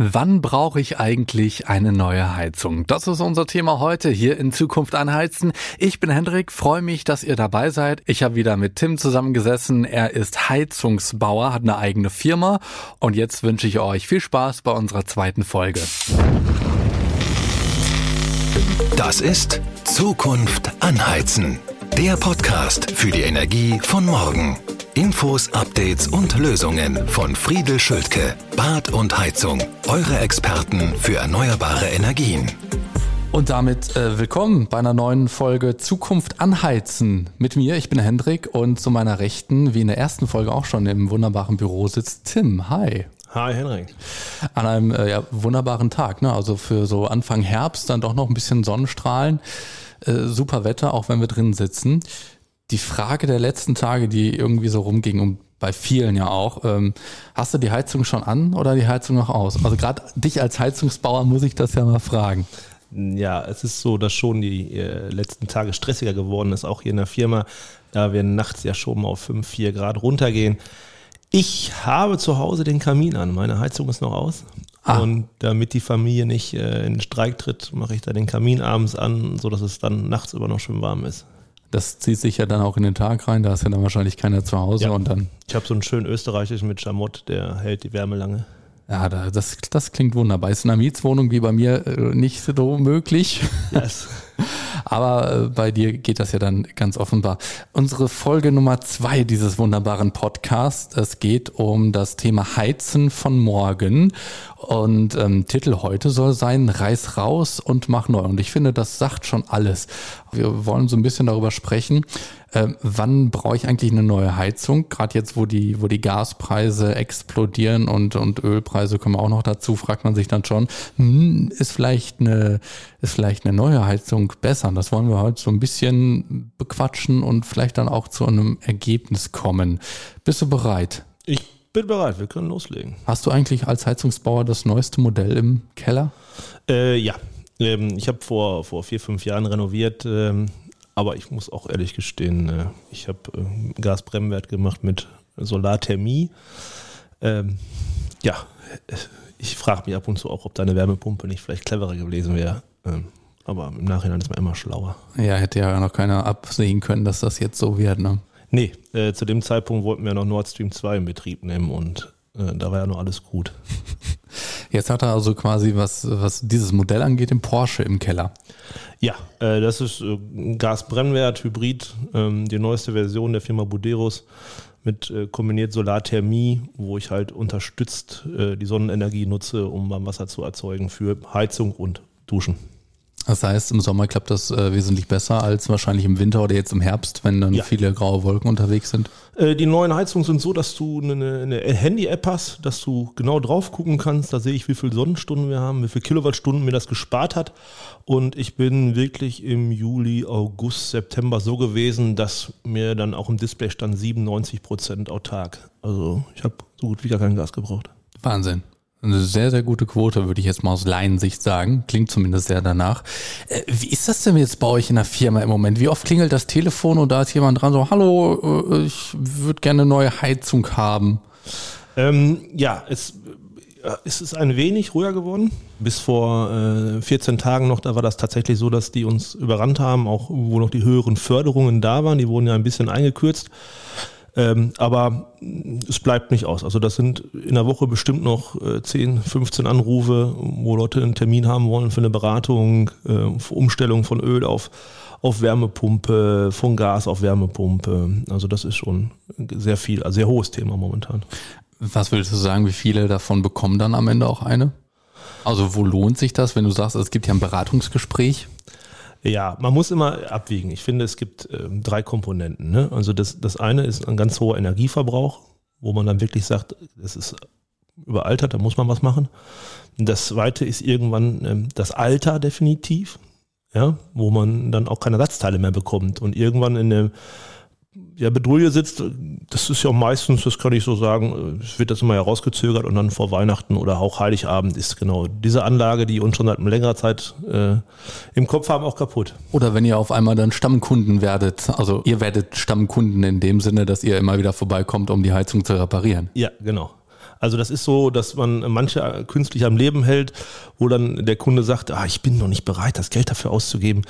Wann brauche ich eigentlich eine neue Heizung? Das ist unser Thema heute hier in Zukunft anheizen. Ich bin Hendrik, freue mich, dass ihr dabei seid. Ich habe wieder mit Tim zusammengesessen. Er ist Heizungsbauer, hat eine eigene Firma und jetzt wünsche ich euch viel Spaß bei unserer zweiten Folge. Das ist Zukunft anheizen. Der Podcast für die Energie von morgen. Infos, Updates und Lösungen von Friedel Schültke, Bad und Heizung. Eure Experten für erneuerbare Energien. Und damit äh, willkommen bei einer neuen Folge Zukunft anheizen. Mit mir, ich bin Hendrik und zu meiner Rechten, wie in der ersten Folge auch schon im wunderbaren Büro sitzt Tim. Hi. Hi Henrik. An einem äh, ja, wunderbaren Tag, ne? Also für so Anfang Herbst dann doch noch ein bisschen Sonnenstrahlen. Äh, super Wetter, auch wenn wir drin sitzen die Frage der letzten Tage, die irgendwie so rumging und bei vielen ja auch, ähm, hast du die Heizung schon an oder die Heizung noch aus? Also gerade dich als Heizungsbauer muss ich das ja mal fragen. Ja, es ist so, dass schon die äh, letzten Tage stressiger geworden ist, auch hier in der Firma, da wir nachts ja schon mal auf 5, 4 Grad runtergehen. Ich habe zu Hause den Kamin an, meine Heizung ist noch aus. Ah. Und damit die Familie nicht äh, in den Streik tritt, mache ich da den Kamin abends an, sodass es dann nachts über noch schön warm ist. Das zieht sich ja dann auch in den Tag rein, da ist ja dann wahrscheinlich keiner zu Hause ja. und dann. Ich habe so einen schönen österreichischen mit Schamott, der hält die Wärme lange. Ja, das, das klingt wunderbar. Ist in einer Mietswohnung wie bei mir äh, nicht so möglich. Yes. Aber äh, bei dir geht das ja dann ganz offenbar. Unsere Folge Nummer zwei dieses wunderbaren Podcasts. Es geht um das Thema Heizen von morgen. Und ähm, Titel heute soll sein, reiß raus und mach neu. Und ich finde, das sagt schon alles. Wir wollen so ein bisschen darüber sprechen, äh, wann brauche ich eigentlich eine neue Heizung? Gerade jetzt, wo die, wo die Gaspreise explodieren und, und Ölpreise kommen auch noch dazu, fragt man sich dann schon, hm, ist vielleicht eine, ist vielleicht eine neue Heizung besser? Das wollen wir heute so ein bisschen bequatschen und vielleicht dann auch zu einem Ergebnis kommen. Bist du bereit? Ich bin bereit, wir können loslegen. Hast du eigentlich als Heizungsbauer das neueste Modell im Keller? Äh, ja. Ähm, ich habe vor, vor vier, fünf Jahren renoviert, ähm, aber ich muss auch ehrlich gestehen, äh, ich habe äh, Gasbrennwert gemacht mit Solarthermie. Ähm, ja, ich frage mich ab und zu auch, ob deine Wärmepumpe nicht vielleicht cleverer gewesen wäre. Ähm, aber im Nachhinein ist man immer schlauer. Ja, hätte ja noch keiner absehen können, dass das jetzt so wird, ne? Nee, äh, zu dem Zeitpunkt wollten wir noch Nord Stream 2 in Betrieb nehmen und äh, da war ja noch alles gut. Jetzt hat er also quasi, was, was dieses Modell angeht, den Porsche im Keller. Ja, äh, das ist äh, Gasbrennwert, Hybrid, ähm, die neueste Version der Firma Buderus mit äh, kombiniert Solarthermie, wo ich halt unterstützt äh, die Sonnenenergie nutze, um warm Wasser zu erzeugen für Heizung und Duschen. Das heißt, im Sommer klappt das äh, wesentlich besser als wahrscheinlich im Winter oder jetzt im Herbst, wenn dann ja. viele graue Wolken unterwegs sind. Äh, die neuen Heizungen sind so, dass du eine, eine Handy-App hast, dass du genau drauf gucken kannst. Da sehe ich, wie viele Sonnenstunden wir haben, wie viele Kilowattstunden mir das gespart hat. Und ich bin wirklich im Juli, August, September so gewesen, dass mir dann auch im Display stand 97 Prozent autark. Also ich habe so gut wie gar kein Gas gebraucht. Wahnsinn. Eine sehr, sehr gute Quote, würde ich jetzt mal aus Laiensicht sagen. Klingt zumindest sehr danach. Äh, wie ist das denn jetzt bei euch in der Firma im Moment? Wie oft klingelt das Telefon und da ist jemand dran so, hallo, äh, ich würde gerne eine neue Heizung haben? Ähm, ja, es, äh, es ist ein wenig ruhiger geworden. Bis vor äh, 14 Tagen noch, da war das tatsächlich so, dass die uns überrannt haben, auch wo noch die höheren Förderungen da waren. Die wurden ja ein bisschen eingekürzt. Ähm, aber es bleibt nicht aus. Also das sind in der Woche bestimmt noch äh, 10, 15 Anrufe, wo Leute einen Termin haben wollen für eine Beratung, äh, für Umstellung von Öl auf, auf Wärmepumpe, von Gas auf Wärmepumpe. Also das ist schon sehr viel, also sehr hohes Thema momentan. Was würdest du sagen, wie viele davon bekommen dann am Ende auch eine? Also wo lohnt sich das, wenn du sagst, es gibt ja ein Beratungsgespräch? Ja, man muss immer abwiegen. Ich finde, es gibt ähm, drei Komponenten. Ne? Also das, das eine ist ein ganz hoher Energieverbrauch, wo man dann wirklich sagt, das ist überaltert, da muss man was machen. Das zweite ist irgendwann ähm, das Alter definitiv, ja, wo man dann auch keine Ersatzteile mehr bekommt und irgendwann in einem ja, Bedrulle sitzt, das ist ja meistens, das kann ich so sagen, es wird das immer herausgezögert und dann vor Weihnachten oder auch Heiligabend ist genau diese Anlage, die uns schon seit längerer Zeit äh, im Kopf haben, auch kaputt. Oder wenn ihr auf einmal dann Stammkunden werdet, also ihr werdet Stammkunden in dem Sinne, dass ihr immer wieder vorbeikommt, um die Heizung zu reparieren. Ja, genau. Also das ist so, dass man manche künstlich am Leben hält, wo dann der Kunde sagt, ah, ich bin noch nicht bereit, das Geld dafür auszugeben.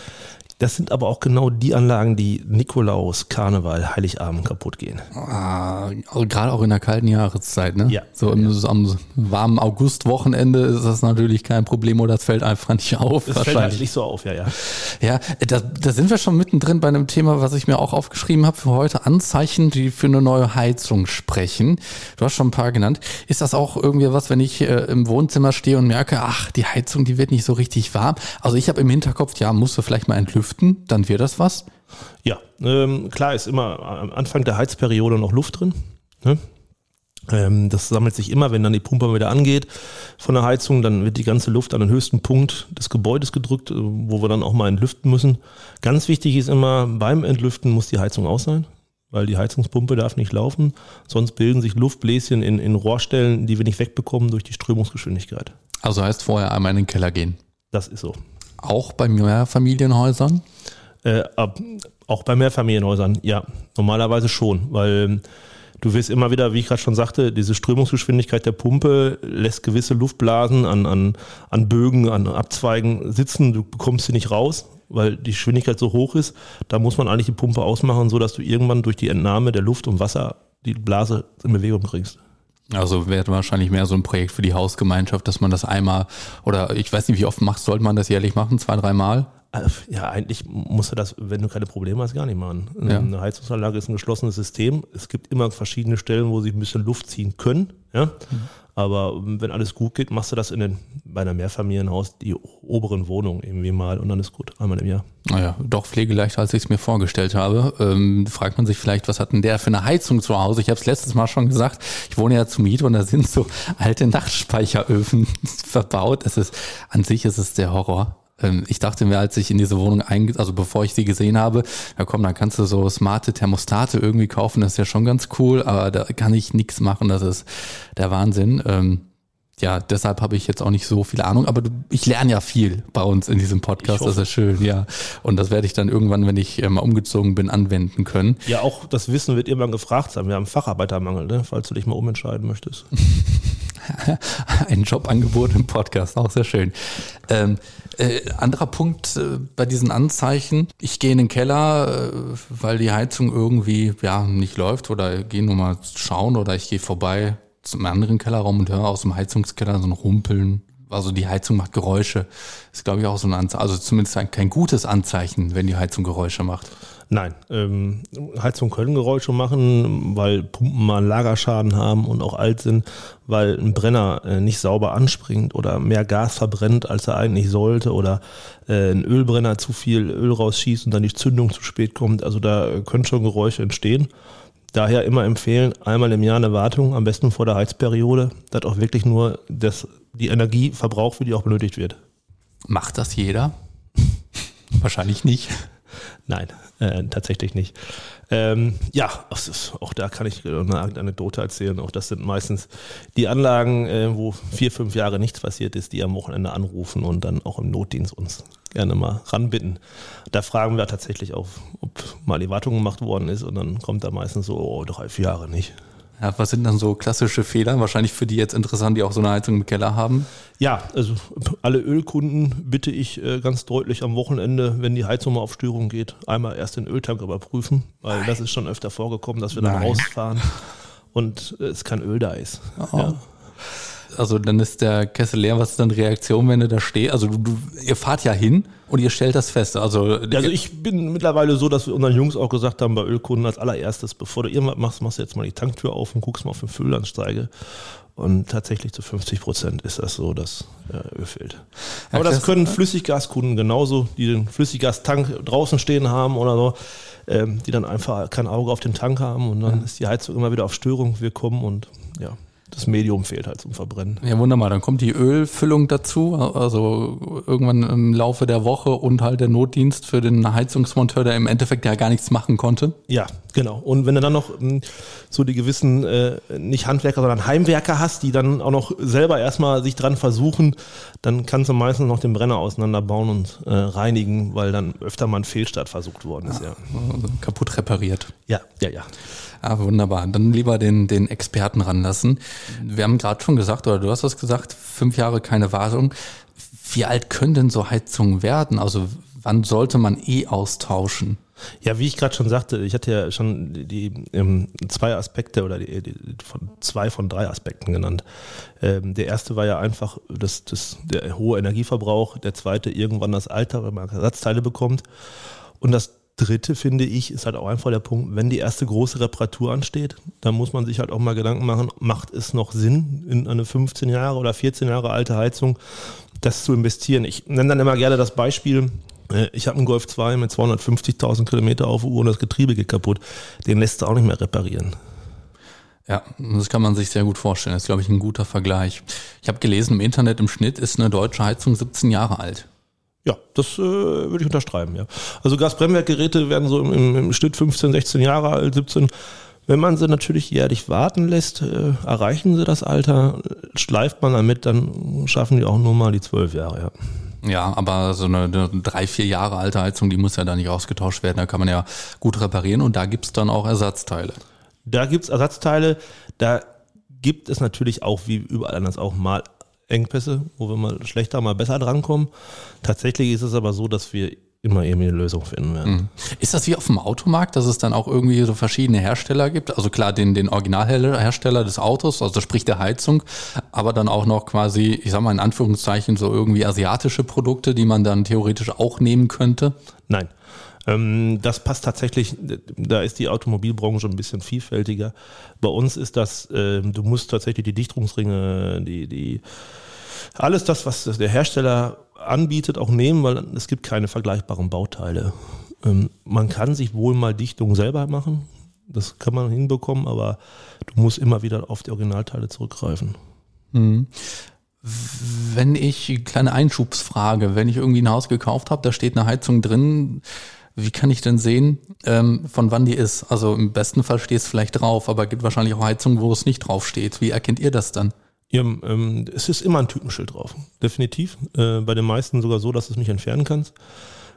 Das sind aber auch genau die Anlagen, die Nikolaus, Karneval, Heiligabend kaputt gehen. Ah, gerade auch in der kalten Jahreszeit, ne? Ja. So im, so am warmen Augustwochenende ist das natürlich kein Problem oder es fällt einfach nicht auf. Das fällt halt nicht so auf, ja, ja. Ja, da, da sind wir schon mittendrin bei einem Thema, was ich mir auch aufgeschrieben habe für heute. Anzeichen, die für eine neue Heizung sprechen. Du hast schon ein paar genannt. Ist das auch irgendwie was, wenn ich äh, im Wohnzimmer stehe und merke, ach, die Heizung, die wird nicht so richtig warm? Also ich habe im Hinterkopf, ja, musst du vielleicht mal entlüften lüften, dann wird das was? Ja, ähm, klar ist immer am Anfang der Heizperiode noch Luft drin. Ne? Ähm, das sammelt sich immer, wenn dann die Pumpe wieder angeht von der Heizung, dann wird die ganze Luft an den höchsten Punkt des Gebäudes gedrückt, äh, wo wir dann auch mal entlüften müssen. Ganz wichtig ist immer, beim Entlüften muss die Heizung aus sein, weil die Heizungspumpe darf nicht laufen, sonst bilden sich Luftbläschen in, in Rohrstellen, die wir nicht wegbekommen durch die Strömungsgeschwindigkeit. Also heißt vorher einmal in den Keller gehen. Das ist so. Auch bei Mehrfamilienhäusern? Äh, auch bei Mehrfamilienhäusern, ja, normalerweise schon, weil du wirst immer wieder, wie ich gerade schon sagte, diese Strömungsgeschwindigkeit der Pumpe lässt gewisse Luftblasen an, an, an Bögen, an Abzweigen sitzen, du bekommst sie nicht raus, weil die Geschwindigkeit so hoch ist. Da muss man eigentlich die Pumpe ausmachen, sodass du irgendwann durch die Entnahme der Luft und Wasser die Blase in Bewegung bringst. Also wäre wahrscheinlich mehr so ein Projekt für die Hausgemeinschaft, dass man das einmal oder ich weiß nicht, wie oft machst, sollte man das jährlich machen? Zwei, dreimal? Äh, ja, eigentlich musst du das, wenn du keine Probleme hast, gar nicht machen. Ja. Eine Heizungsanlage ist ein geschlossenes System. Es gibt immer verschiedene Stellen, wo sie ein bisschen Luft ziehen können. Ja? Mhm. Aber wenn alles gut geht, machst du das in den, bei einem Mehrfamilienhaus, die oberen Wohnungen irgendwie mal und dann ist gut, einmal im Jahr. Naja, doch pflegeleichter, als ich es mir vorgestellt habe. Ähm, fragt man sich vielleicht, was hat denn der für eine Heizung zu Hause? Ich habe es letztes Mal schon gesagt, ich wohne ja zu Miete und da sind so alte Nachtspeicheröfen verbaut. Es ist, an sich ist es der Horror. Ähm, ich dachte mir, als ich in diese Wohnung einge, also bevor ich sie gesehen habe, ja komm, dann kannst du so smarte Thermostate irgendwie kaufen, das ist ja schon ganz cool, aber da kann ich nichts machen, das ist der Wahnsinn. Ähm, ja, deshalb habe ich jetzt auch nicht so viel Ahnung, aber du, ich lerne ja viel bei uns in diesem Podcast, das ist schön, ja. Und das werde ich dann irgendwann, wenn ich äh, mal umgezogen bin, anwenden können. Ja, auch das Wissen wird irgendwann gefragt sein. Wir haben Facharbeitermangel, ne? falls du dich mal umentscheiden möchtest. Ein Jobangebot im Podcast, auch sehr schön. Ähm, äh, anderer Punkt äh, bei diesen Anzeichen. Ich gehe in den Keller, äh, weil die Heizung irgendwie ja nicht läuft oder gehe nur mal schauen oder ich gehe vorbei zum anderen Kellerraum und höre aus dem Heizungskeller so ein Rumpeln. Also die Heizung macht Geräusche. Ist glaube ich auch so ein Anzeichen, also zumindest kein gutes Anzeichen, wenn die Heizung Geräusche macht. Nein, ähm, Heizung können Geräusche machen, weil Pumpen mal Lagerschaden haben und auch alt sind, weil ein Brenner äh, nicht sauber anspringt oder mehr Gas verbrennt, als er eigentlich sollte oder äh, ein Ölbrenner zu viel Öl rausschießt und dann die Zündung zu spät kommt. Also da können schon Geräusche entstehen. Daher immer empfehlen, einmal im Jahr eine Wartung, am besten vor der Heizperiode, dass auch wirklich nur das, die Energie verbraucht wird, die auch benötigt wird. Macht das jeder? Wahrscheinlich nicht. Nein, äh, tatsächlich nicht. Ähm, ja, ist, auch da kann ich eine Anekdote erzählen. Auch das sind meistens die Anlagen, äh, wo vier, fünf Jahre nichts passiert ist, die am Wochenende anrufen und dann auch im Notdienst uns gerne mal ranbitten. Da fragen wir tatsächlich auch, ob mal die Wartung gemacht worden ist und dann kommt da meistens so, oh, drei, vier Jahre nicht. Ja, was sind dann so klassische Fehler? Wahrscheinlich für die jetzt interessant, die auch so eine Heizung im Keller haben. Ja, also alle Ölkunden bitte ich äh, ganz deutlich am Wochenende, wenn die Heizung mal auf Störung geht, einmal erst den Öltank überprüfen, weil Nein. das ist schon öfter vorgekommen, dass wir dann Nein. rausfahren und es kein Öl da ist. Oh. Ja. Also dann ist der Kessel leer. Was ist dann die Reaktion, wenn du da stehst? Also du, du, ihr fahrt ja hin und ihr stellt das fest. Also, also ich bin mittlerweile so, dass wir unseren Jungs auch gesagt haben, bei Ölkunden als allererstes, bevor du irgendwas machst, machst du jetzt mal die Tanktür auf und guckst mal auf den Füllanzeige. Und tatsächlich zu 50 Prozent ist das so, dass äh, Öl fehlt. Aber das können Flüssiggaskunden genauso, die den Flüssiggastank draußen stehen haben oder so, ähm, die dann einfach kein Auge auf den Tank haben und dann ist die Heizung immer wieder auf Störung. Wir kommen und ja das Medium fehlt halt zum Verbrennen. Ja, wunderbar. Dann kommt die Ölfüllung dazu, also irgendwann im Laufe der Woche und halt der Notdienst für den Heizungsmonteur, der im Endeffekt ja gar nichts machen konnte. Ja, genau. Und wenn du dann noch hm, so die gewissen, äh, nicht Handwerker, sondern Heimwerker hast, die dann auch noch selber erstmal sich dran versuchen, dann kannst du meistens noch den Brenner auseinanderbauen und äh, reinigen, weil dann öfter mal ein Fehlstart versucht worden ist. Ja. ja. Also kaputt repariert. Ja, ja, ja. Ah, wunderbar. Dann lieber den, den Experten ranlassen. Wir haben gerade schon gesagt, oder du hast es gesagt, fünf Jahre keine Wartung. Wie alt können denn so Heizungen werden? Also wann sollte man eh austauschen? Ja, wie ich gerade schon sagte, ich hatte ja schon die, die ähm, zwei Aspekte oder die, die, von zwei von drei Aspekten genannt. Ähm, der erste war ja einfach das, das, der hohe Energieverbrauch, der zweite irgendwann das Alter, wenn man Ersatzteile bekommt. Und das dritte, finde ich, ist halt auch einfach der Punkt, wenn die erste große Reparatur ansteht, dann muss man sich halt auch mal Gedanken machen, macht es noch Sinn, in eine 15 Jahre oder 14 Jahre alte Heizung das zu investieren? Ich nenne dann immer gerne das Beispiel, ich habe einen Golf 2 mit 250.000 Kilometer auf Uhr und das Getriebe geht kaputt. Den lässt du auch nicht mehr reparieren. Ja, das kann man sich sehr gut vorstellen. Das ist, glaube ich, ein guter Vergleich. Ich habe gelesen, im Internet im Schnitt ist eine deutsche Heizung 17 Jahre alt. Ja, das äh, würde ich unterschreiben, ja. Also Gasbrennwerkgeräte werden so im, im, Schnitt 15, 16 Jahre alt, 17. Wenn man sie natürlich jährlich warten lässt, äh, erreichen sie das Alter, schleift man damit, dann schaffen die auch nur mal die 12 Jahre, ja. Ja, aber so eine, eine drei, vier Jahre alte Heizung, die muss ja da nicht ausgetauscht werden. Da kann man ja gut reparieren und da gibt's dann auch Ersatzteile. Da gibt's Ersatzteile. Da gibt es natürlich auch, wie überall anders auch, mal Engpässe, wo wir mal schlechter, mal besser drankommen. Tatsächlich ist es aber so, dass wir immer irgendwie eine Lösung finden werden. Mhm. Ist das wie auf dem Automarkt, dass es dann auch irgendwie so verschiedene Hersteller gibt? Also klar, den, den Originalhersteller des Autos, also sprich der Heizung, aber dann auch noch quasi, ich sag mal in Anführungszeichen, so irgendwie asiatische Produkte, die man dann theoretisch auch nehmen könnte? Nein. Ähm, das passt tatsächlich, da ist die Automobilbranche ein bisschen vielfältiger. Bei uns ist das, ähm, du musst tatsächlich die Dichtungsringe, die, die, alles das, was der Hersteller anbietet, auch nehmen, weil es gibt keine vergleichbaren Bauteile. Ähm, man kann sich wohl mal Dichtung selber machen, das kann man hinbekommen, aber du musst immer wieder auf die Originalteile zurückgreifen. Mhm. Wenn ich, kleine Einschubsfrage, wenn ich irgendwie ein Haus gekauft habe, da steht eine Heizung drin, wie kann ich denn sehen, ähm, von wann die ist? Also im besten Fall steht es vielleicht drauf, aber es gibt wahrscheinlich auch Heizungen, wo es nicht drauf steht. Wie erkennt ihr das dann? Ja, ähm, es ist immer ein Typenschild drauf, definitiv. Äh, bei den meisten sogar so, dass du es nicht entfernen kannst.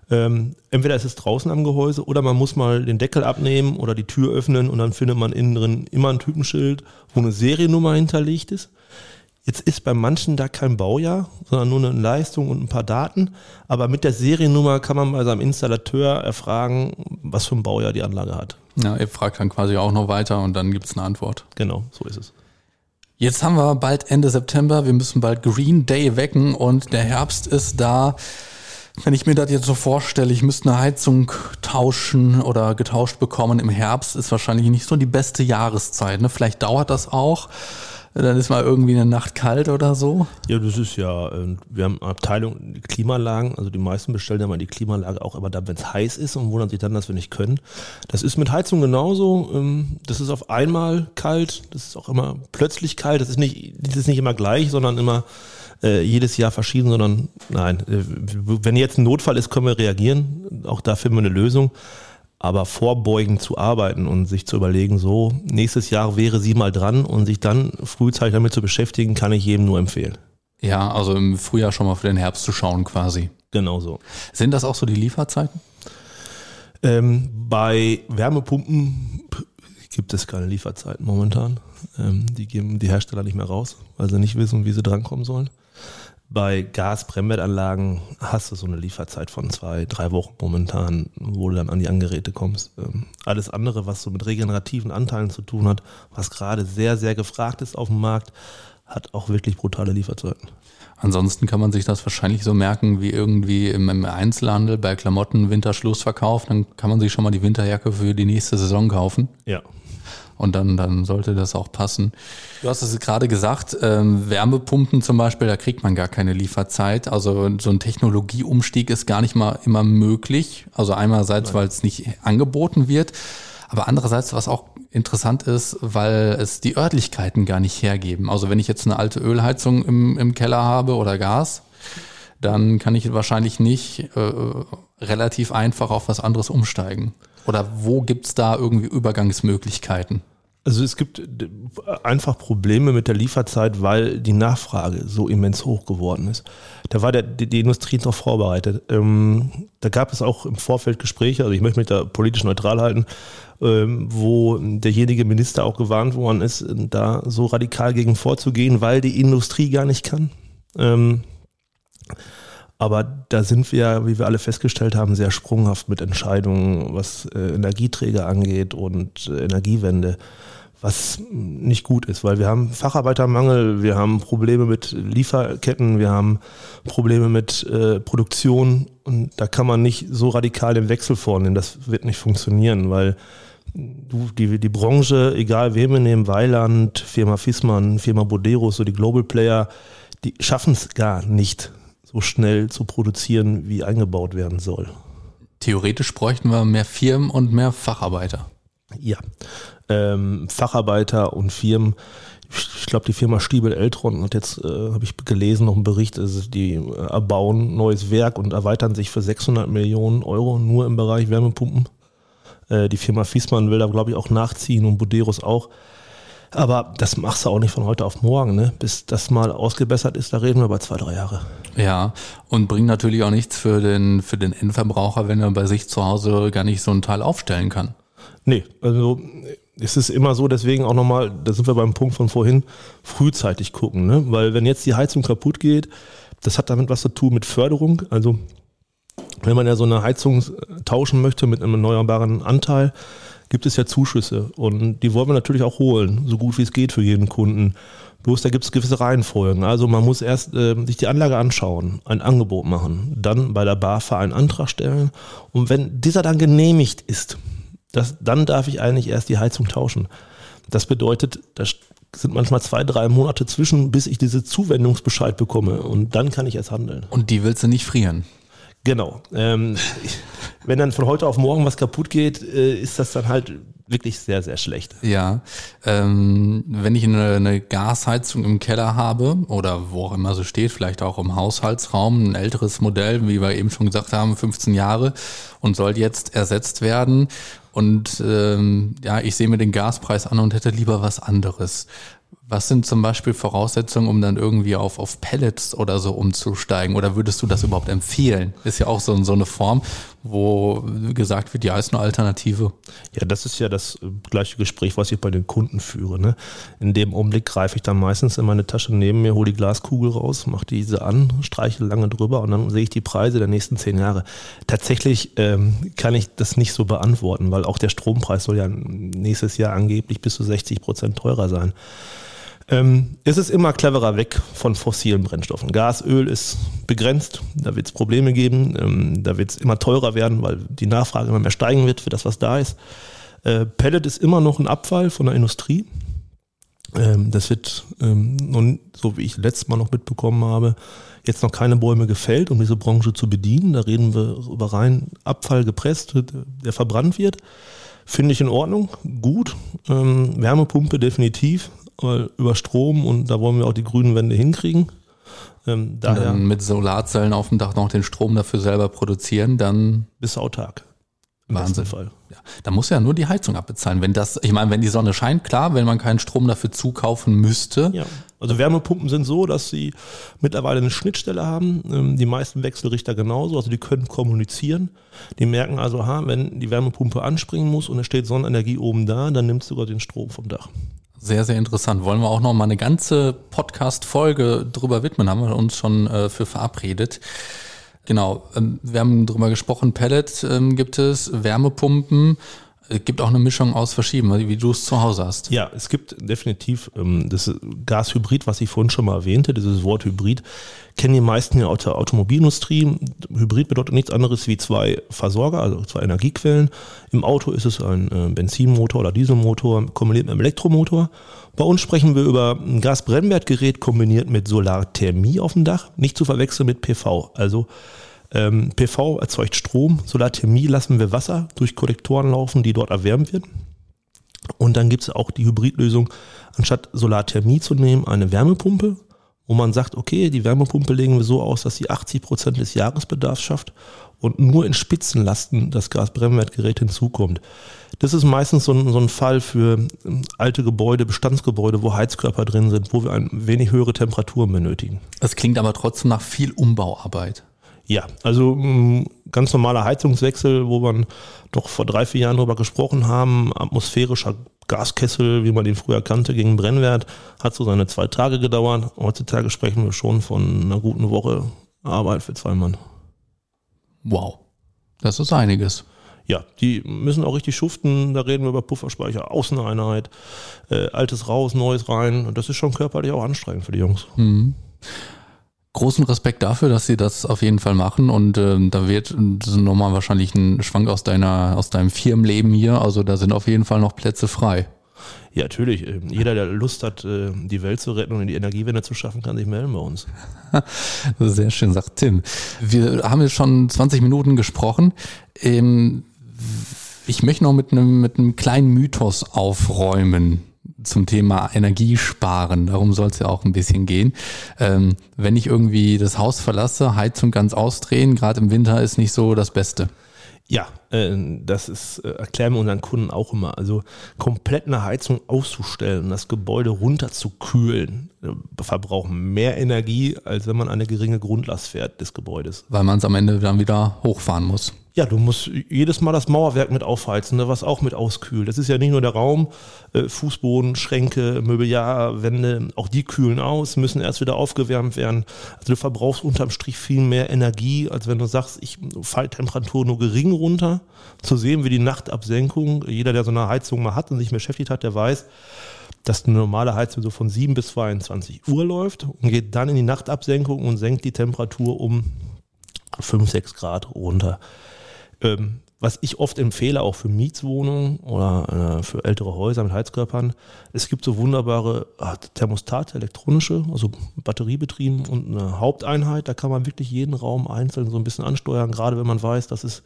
Ähm, entweder ist es draußen am Gehäuse oder man muss mal den Deckel abnehmen oder die Tür öffnen und dann findet man innen drin immer ein Typenschild, wo eine Seriennummer hinterlegt ist. Jetzt ist bei manchen da kein Baujahr, sondern nur eine Leistung und ein paar Daten. Aber mit der Seriennummer kann man bei seinem Installateur erfragen, was für ein Baujahr die Anlage hat. Ja, ihr fragt dann quasi auch noch weiter und dann gibt es eine Antwort. Genau, so ist es. Jetzt haben wir bald Ende September, wir müssen bald Green Day wecken und der Herbst ist da. Wenn ich mir das jetzt so vorstelle, ich müsste eine Heizung tauschen oder getauscht bekommen im Herbst, ist wahrscheinlich nicht so die beste Jahreszeit. Ne? Vielleicht dauert das auch dann ist mal irgendwie eine Nacht kalt oder so. Ja, das ist ja, äh, wir haben Abteilung Klimaanlagen, also die meisten bestellen ja mal die Klimaanlage auch immer dann, wenn es heiß ist und wundern sich dann, dass wir nicht können. Das ist mit Heizung genauso. Ähm, das ist auf einmal kalt, das ist auch immer plötzlich kalt. Das ist nicht, das ist nicht immer gleich, sondern immer äh, jedes Jahr verschieden, sondern nein, äh, wenn jetzt ein Notfall ist, können wir reagieren. Auch da finden wir eine Lösung. Aber vorbeugend zu arbeiten und sich zu überlegen, so, nächstes Jahr wäre sie mal dran und sich dann frühzeitig damit zu beschäftigen, kann ich jedem nur empfehlen. Ja, also im Frühjahr schon mal für den Herbst zu schauen quasi. Genau so. Sind das auch so die Lieferzeiten? Ähm, bei Wärmepumpen gibt es keine Lieferzeiten momentan. Ähm, die geben die Hersteller nicht mehr raus, weil sie nicht wissen, wie sie drankommen sollen. Bei Gas-Brennwertanlagen hast du so eine Lieferzeit von zwei, drei Wochen momentan, wo du dann an die Angeräte kommst. Ähm, alles andere, was so mit regenerativen Anteilen zu tun hat, was gerade sehr, sehr gefragt ist auf dem Markt, hat auch wirklich brutale Lieferzeiten. Ansonsten kann man sich das wahrscheinlich so merken wie irgendwie im, im Einzelhandel bei Klamotten Winterschlussverkauf. Dann kann man sich schon mal die Winterjacke für die nächste Saison kaufen. Ja, und dann, dann sollte das auch passen. Du hast es gerade gesagt, ähm, Wärmepumpen zum Beispiel, da kriegt man gar keine Lieferzeit. Also so ein Technologieumstieg ist gar nicht mal immer möglich. Also einerseits, weil es nicht angeboten wird, aber andererseits, was auch interessant ist, weil es die Örtlichkeiten gar nicht hergeben. Also wenn ich jetzt eine alte Ölheizung im, im Keller habe oder Gas, dann kann ich wahrscheinlich nicht äh, relativ einfach auf was anderes umsteigen. Oder wo gibt's da irgendwie Übergangsmöglichkeiten? Also es gibt einfach Probleme mit der Lieferzeit, weil die Nachfrage so immens hoch geworden ist. Da war der, die, die Industrie noch vorbereitet. Ähm, da gab es auch im Vorfeld Gespräche, also ich möchte mich da politisch neutral halten, ähm, wo derjenige Minister auch gewarnt worden ist, da so radikal gegen vorzugehen, weil die Industrie gar nicht kann. Ähm, aber da sind wir, wie wir alle festgestellt haben, sehr sprunghaft mit Entscheidungen, was äh, Energieträger angeht und äh, Energiewende, was nicht gut ist, weil wir haben Facharbeitermangel, wir haben Probleme mit Lieferketten, wir haben Probleme mit äh, Produktion und da kann man nicht so radikal den Wechsel vornehmen. Das wird nicht funktionieren, weil du, die, die Branche, egal wen wir nehmen, Weiland, Firma Fissmann, Firma Bodero, so die Global Player, die schaffen es gar nicht so schnell zu produzieren, wie eingebaut werden soll. Theoretisch bräuchten wir mehr Firmen und mehr Facharbeiter. Ja, ähm, Facharbeiter und Firmen. Ich glaube, die Firma Stiebel Eltron hat jetzt, äh, habe ich gelesen, noch einen Bericht, also die äh, erbauen neues Werk und erweitern sich für 600 Millionen Euro nur im Bereich Wärmepumpen. Äh, die Firma Fiesmann will da, glaube ich, auch nachziehen und Buderus auch. Aber das machst du auch nicht von heute auf morgen, ne? Bis das mal ausgebessert ist, da reden wir über zwei, drei Jahre. Ja, und bringt natürlich auch nichts für den, für den Endverbraucher, wenn er bei sich zu Hause gar nicht so ein Teil aufstellen kann. Nee, also es ist immer so, deswegen auch nochmal, da sind wir beim Punkt von vorhin, frühzeitig gucken, ne? Weil wenn jetzt die Heizung kaputt geht, das hat damit was zu tun mit Förderung. Also wenn man ja so eine Heizung tauschen möchte mit einem erneuerbaren Anteil, gibt es ja Zuschüsse und die wollen wir natürlich auch holen, so gut wie es geht für jeden Kunden. Bloß da gibt es gewisse Reihenfolgen. Also man muss erst äh, sich die Anlage anschauen, ein Angebot machen, dann bei der BAFA einen Antrag stellen und wenn dieser dann genehmigt ist, das, dann darf ich eigentlich erst die Heizung tauschen. Das bedeutet, da sind manchmal zwei, drei Monate zwischen, bis ich diese Zuwendungsbescheid bekomme und dann kann ich erst handeln. Und die willst du nicht frieren? Genau. Ähm, wenn dann von heute auf morgen was kaputt geht, äh, ist das dann halt wirklich sehr, sehr schlecht. Ja. Ähm, wenn ich eine, eine Gasheizung im Keller habe oder wo auch immer so steht, vielleicht auch im Haushaltsraum, ein älteres Modell, wie wir eben schon gesagt haben, 15 Jahre und soll jetzt ersetzt werden. Und ähm, ja, ich sehe mir den Gaspreis an und hätte lieber was anderes. Was sind zum Beispiel Voraussetzungen, um dann irgendwie auf, auf Pellets oder so umzusteigen? Oder würdest du das überhaupt empfehlen? Ist ja auch so, so eine Form, wo gesagt wird, ja, ist eine Alternative. Ja, das ist ja das gleiche Gespräch, was ich bei den Kunden führe. Ne? In dem Augenblick greife ich dann meistens in meine Tasche neben mir, hole die Glaskugel raus, mache diese an, streiche lange drüber und dann sehe ich die Preise der nächsten zehn Jahre. Tatsächlich ähm, kann ich das nicht so beantworten, weil auch der Strompreis soll ja nächstes Jahr angeblich bis zu 60 Prozent teurer sein. Ähm, es ist immer cleverer weg von fossilen Brennstoffen. Gas, Öl ist begrenzt, da wird es Probleme geben, ähm, da wird es immer teurer werden, weil die Nachfrage immer mehr steigen wird für das, was da ist. Äh, Pellet ist immer noch ein Abfall von der Industrie. Ähm, das wird, ähm, nun, so wie ich letztes Mal noch mitbekommen habe, jetzt noch keine Bäume gefällt, um diese Branche zu bedienen. Da reden wir über rein Abfall gepresst, der verbrannt wird. Finde ich in Ordnung, gut. Ähm, Wärmepumpe definitiv über Strom und da wollen wir auch die grünen Wände hinkriegen. Ähm, daher dann mit Solarzellen auf dem Dach noch den Strom dafür selber produzieren, dann bis autark. Wahnsinn. Fall. Ja, da muss ja nur die Heizung abbezahlen. Wenn das, ich meine, wenn die Sonne scheint, klar, wenn man keinen Strom dafür zukaufen müsste. Ja. Also Wärmepumpen sind so, dass sie mittlerweile eine Schnittstelle haben. Ähm, die meisten Wechselrichter genauso, also die können kommunizieren. Die merken also, ha, wenn die Wärmepumpe anspringen muss und es steht Sonnenenergie oben da, dann nimmt es sogar den Strom vom Dach. Sehr, sehr interessant. Wollen wir auch noch mal eine ganze Podcast-Folge drüber widmen, haben wir uns schon äh, für verabredet. Genau, ähm, wir haben drüber gesprochen, Pellet ähm, gibt es, Wärmepumpen. Es gibt auch eine Mischung aus verschiedenen, wie du es zu Hause hast. Ja, es gibt definitiv ähm, das Gashybrid, was ich vorhin schon mal erwähnte, dieses Wort Hybrid, kennen die meisten ja aus der Automobilindustrie. Hybrid bedeutet nichts anderes wie zwei Versorger, also zwei Energiequellen. Im Auto ist es ein äh, Benzinmotor oder Dieselmotor kombiniert mit einem Elektromotor. Bei uns sprechen wir über ein Gasbrennwertgerät kombiniert mit Solarthermie auf dem Dach, nicht zu verwechseln mit PV. Also ähm, PV erzeugt Strom, Solarthermie lassen wir Wasser durch Kollektoren laufen, die dort erwärmt wird. Und dann gibt es auch die Hybridlösung, anstatt Solarthermie zu nehmen, eine Wärmepumpe, wo man sagt, okay, die Wärmepumpe legen wir so aus, dass sie 80 Prozent des Jahresbedarfs schafft und nur in Spitzenlasten das Gasbrennwertgerät hinzukommt. Das ist meistens so ein, so ein Fall für ähm, alte Gebäude, Bestandsgebäude, wo Heizkörper drin sind, wo wir ein wenig höhere Temperaturen benötigen. Das klingt aber trotzdem nach viel Umbauarbeit. Ja, also mm, ganz normaler Heizungswechsel, wo man doch vor drei, vier Jahren drüber gesprochen haben, atmosphärischer Gaskessel, wie man den früher kannte, gegen Brennwert, hat so seine zwei Tage gedauert. Heutzutage sprechen wir schon von einer guten Woche Arbeit für zwei Mann. Wow, das ist einiges. Ja, die müssen auch richtig schuften. Da reden wir über Pufferspeicher, Außeneinheit, äh, altes raus, neues rein. Und das ist schon körperlich auch anstrengend für die Jungs. Mhm großen Respekt dafür, dass sie das auf jeden Fall machen und äh, da wird nochmal wahrscheinlich ein Schwank aus deiner aus deinem Firmenleben hier, also da sind auf jeden Fall noch Plätze frei. Ja, natürlich. Ähm, jeder, der Lust hat, äh, die Welt zu retten und in die Energiewende zu schaffen, kann sich melden bei uns. Sehr schön, sagt Tim. Wir haben jetzt schon 20 Minuten gesprochen. Ähm, ich möchte noch mit einem, mit einem kleinen Mythos aufräumen zum Thema Energiesparen. Darum soll es ja auch ein bisschen gehen. Ähm, wenn ich irgendwie das Haus verlasse, Heizung ganz ausdrehen, gerade im Winter ist nicht so das Beste. Ja, äh, das ist, äh, erklären wir unseren Kunden auch immer. Also komplett eine Heizung auszustellen, das Gebäude runterzukühlen, äh, verbraucht mehr Energie, als wenn man eine geringe Grundlast fährt des Gebäudes. Weil man es am Ende dann wieder hochfahren muss. Ja, du musst jedes Mal das Mauerwerk mit aufheizen, ne, was auch mit auskühlt. Das ist ja nicht nur der Raum, äh, Fußboden, Schränke, Möbeljahr, Wände, auch die kühlen aus, müssen erst wieder aufgewärmt werden. Also du verbrauchst unterm Strich viel mehr Energie, als wenn du sagst, ich falle Temperatur nur gering runter. Zu sehen, wie die Nachtabsenkung, jeder, der so eine Heizung mal hat und sich beschäftigt hat, der weiß, dass eine normale Heizung so von 7 bis 22 Uhr läuft und geht dann in die Nachtabsenkung und senkt die Temperatur um 5, 6 Grad runter. Ähm, was ich oft empfehle, auch für Mietswohnungen oder äh, für ältere Häuser mit Heizkörpern, es gibt so wunderbare äh, Thermostate, elektronische, also batteriebetrieben und eine Haupteinheit. Da kann man wirklich jeden Raum einzeln so ein bisschen ansteuern, gerade wenn man weiß, dass es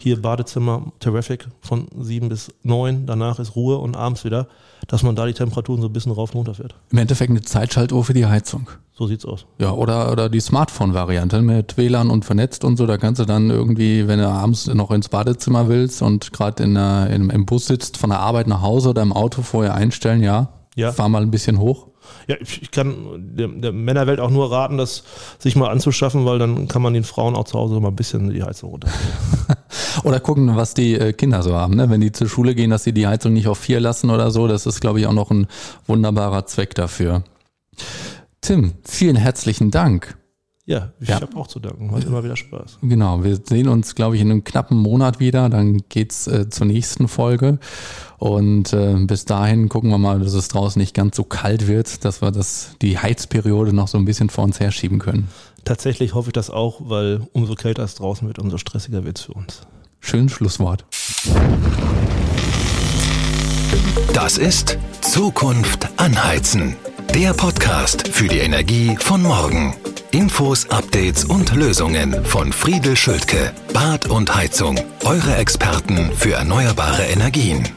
hier Badezimmer Terrific von sieben bis neun, danach ist Ruhe und abends wieder, dass man da die Temperaturen so ein bisschen rauf und runter fährt. Im Endeffekt eine Zeitschaltuhr für die Heizung. So sieht's aus. Ja, oder, oder die Smartphone-Variante mit WLAN und vernetzt und so. Da kannst du dann irgendwie, wenn du abends noch ins Badezimmer willst und gerade in, in, im Bus sitzt, von der Arbeit nach Hause oder im Auto vorher einstellen, ja, ja. fahr mal ein bisschen hoch. Ja, ich kann der, der, Männerwelt auch nur raten, das sich mal anzuschaffen, weil dann kann man den Frauen auch zu Hause mal ein bisschen die Heizung runter. oder gucken, was die äh, Kinder so haben. Ne? Wenn die zur Schule gehen, dass sie die Heizung nicht auf vier lassen oder so. Das ist, glaube ich, auch noch ein wunderbarer Zweck dafür. Tim, vielen herzlichen Dank. Ja, ich ja. habe auch zu danken. Macht immer wieder Spaß. Genau, wir sehen uns, glaube ich, in einem knappen Monat wieder. Dann geht's äh, zur nächsten Folge. Und äh, bis dahin gucken wir mal, dass es draußen nicht ganz so kalt wird, dass wir das, die Heizperiode noch so ein bisschen vor uns herschieben können. Tatsächlich hoffe ich das auch, weil umso kälter es draußen wird, umso stressiger wird es für uns. Schönes Schlusswort. Das ist Zukunft anheizen. Der Podcast für die Energie von morgen. Infos, Updates und Lösungen von Friedel Schultke. Bad und Heizung. Eure Experten für erneuerbare Energien.